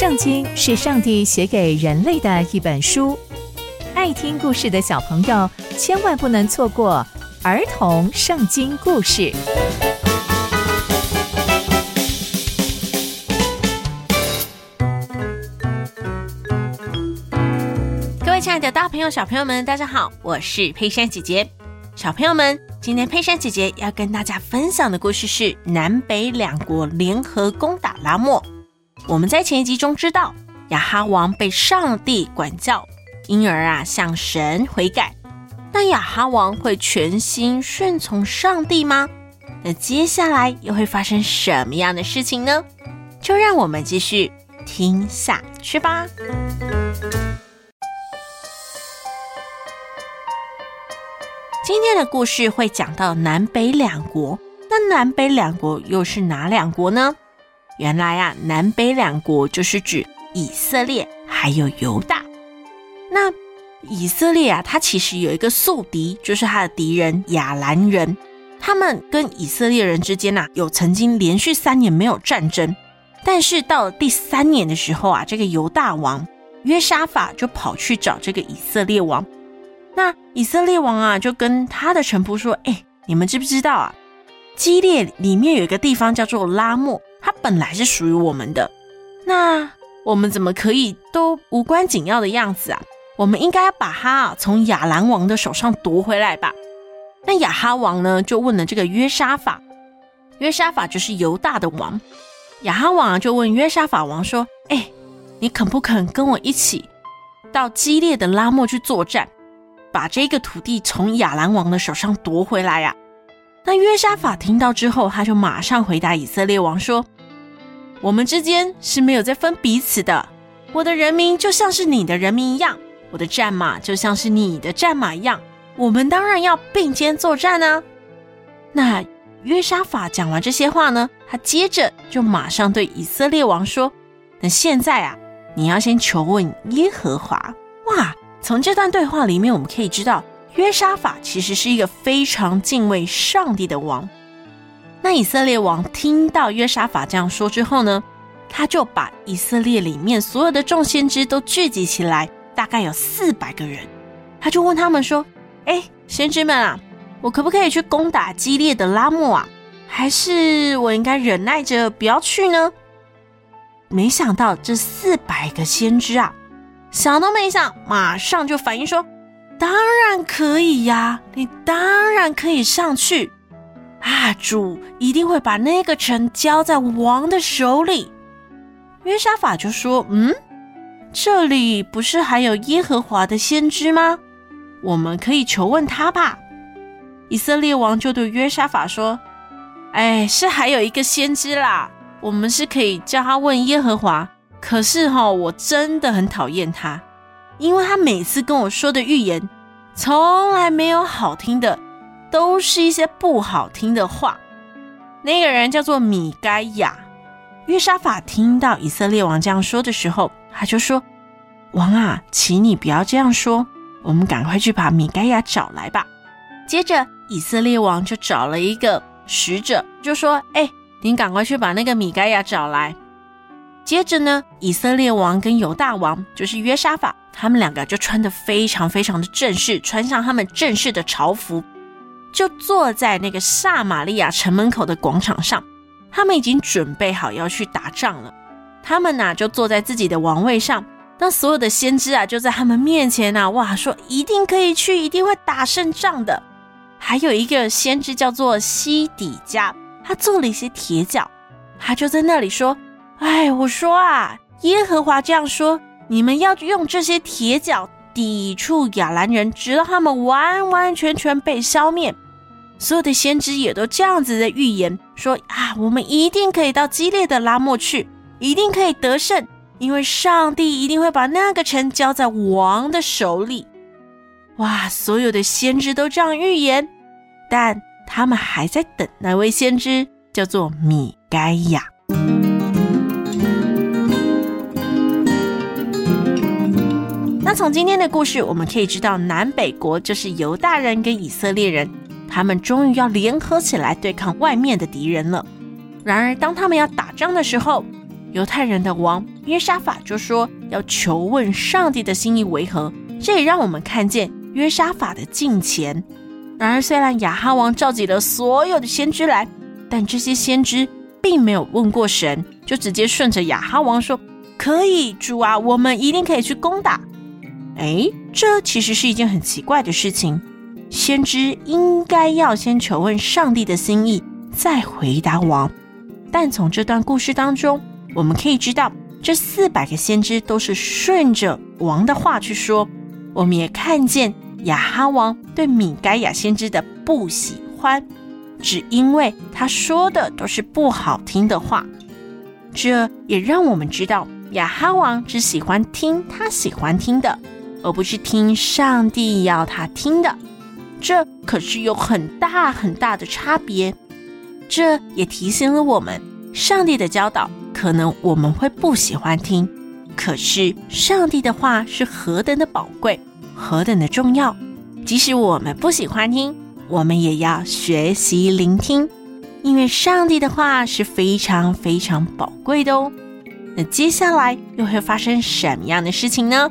圣经是上帝写给人类的一本书，爱听故事的小朋友千万不能错过儿童圣经故事。各位亲爱的大朋友、小朋友们，大家好，我是佩珊姐姐。小朋友们，今天佩珊姐姐要跟大家分享的故事是南北两国联合攻打拉莫。我们在前一集中知道，亚哈王被上帝管教，因而啊向神悔改。那亚哈王会全心顺从上帝吗？那接下来又会发生什么样的事情呢？就让我们继续听下去吧。今天的故事会讲到南北两国，那南北两国又是哪两国呢？原来啊，南北两国就是指以色列还有犹大。那以色列啊，它其实有一个宿敌，就是他的敌人亚兰人。他们跟以色列人之间呐、啊，有曾经连续三年没有战争。但是到了第三年的时候啊，这个犹大王约沙法就跑去找这个以色列王。那以色列王啊，就跟他的臣仆说：“哎，你们知不知道啊？基列里面有一个地方叫做拉莫。”它本来是属于我们的，那我们怎么可以都无关紧要的样子啊？我们应该把它从亚兰王的手上夺回来吧？那亚哈王呢就问了这个约沙法，约沙法就是犹大的王，亚哈王就问约沙法王说：“哎，你肯不肯跟我一起到激烈的拉莫去作战，把这个土地从亚兰王的手上夺回来呀？”那约沙法听到之后，他就马上回答以色列王说：“我们之间是没有在分彼此的，我的人民就像是你的人民一样，我的战马就像是你的战马一样，我们当然要并肩作战啊。”那约沙法讲完这些话呢，他接着就马上对以色列王说：“那现在啊，你要先求问耶和华。”哇，从这段对话里面我们可以知道。约沙法其实是一个非常敬畏上帝的王。那以色列王听到约沙法这样说之后呢，他就把以色列里面所有的众先知都聚集起来，大概有四百个人。他就问他们说：“哎，先知们啊，我可不可以去攻打激烈的拉末啊？还是我应该忍耐着不要去呢？”没想到这四百个先知啊，想都没想，马上就反应说。当然可以呀，你当然可以上去啊！主一定会把那个城交在王的手里。约沙法就说：“嗯，这里不是还有耶和华的先知吗？我们可以求问他吧。”以色列王就对约沙法说：“哎，是还有一个先知啦，我们是可以叫他问耶和华。可是哈，我真的很讨厌他。”因为他每次跟我说的预言，从来没有好听的，都是一些不好听的话。那个人叫做米该亚。约沙法听到以色列王这样说的时候，他就说：“王啊，请你不要这样说，我们赶快去把米该亚找来吧。”接着，以色列王就找了一个使者，就说：“哎，你赶快去把那个米该亚找来。”接着呢，以色列王跟犹大王，就是约沙法。他们两个就穿的非常非常的正式，穿上他们正式的朝服，就坐在那个撒玛利亚城门口的广场上。他们已经准备好要去打仗了。他们呐就坐在自己的王位上，那所有的先知啊就在他们面前呐，哇，说一定可以去，一定会打胜仗的。还有一个先知叫做西底家，他做了一些铁脚，他就在那里说：“哎，我说啊，耶和华这样说。”你们要用这些铁脚抵触亚兰人，直到他们完完全全被消灭。所有的先知也都这样子的预言说啊，我们一定可以到激烈的拉莫去，一定可以得胜，因为上帝一定会把那个城交在王的手里。哇，所有的先知都这样预言，但他们还在等那位先知，叫做米该亚。那从今天的故事，我们可以知道，南北国就是犹大人跟以色列人，他们终于要联合起来对抗外面的敌人了。然而，当他们要打仗的时候，犹太人的王约沙法就说要求问上帝的心意为何，这也让我们看见约沙法的敬虔。然而，虽然亚哈王召集了所有的先知来，但这些先知并没有问过神，就直接顺着亚哈王说：“可以，主啊，我们一定可以去攻打。”哎，这其实是一件很奇怪的事情。先知应该要先求问上帝的心意，再回答王。但从这段故事当中，我们可以知道，这四百个先知都是顺着王的话去说。我们也看见亚哈王对米该亚先知的不喜欢，只因为他说的都是不好听的话。这也让我们知道，亚哈王只喜欢听他喜欢听的，而不是听上帝要他听的。这可是有很大很大的差别。这也提醒了我们，上帝的教导可能我们会不喜欢听，可是上帝的话是何等的宝贵，何等的重要。即使我们不喜欢听，我们也要学习聆听，因为上帝的话是非常非常宝贵的哦。那接下来又会发生什么样的事情呢？